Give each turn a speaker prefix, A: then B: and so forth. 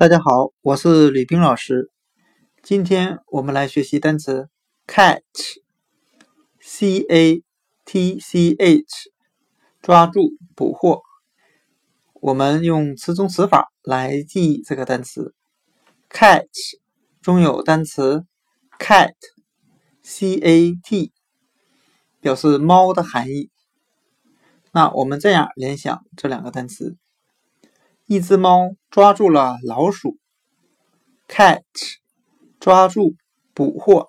A: 大家好，我是吕冰老师。今天我们来学习单词 catch，c a t c h，抓住、捕获。我们用词中词法来记忆这个单词 catch，中有单词 cat，c a t，表示猫的含义。那我们这样联想这两个单词。一只猫抓住了老鼠。Catch，抓住，捕获。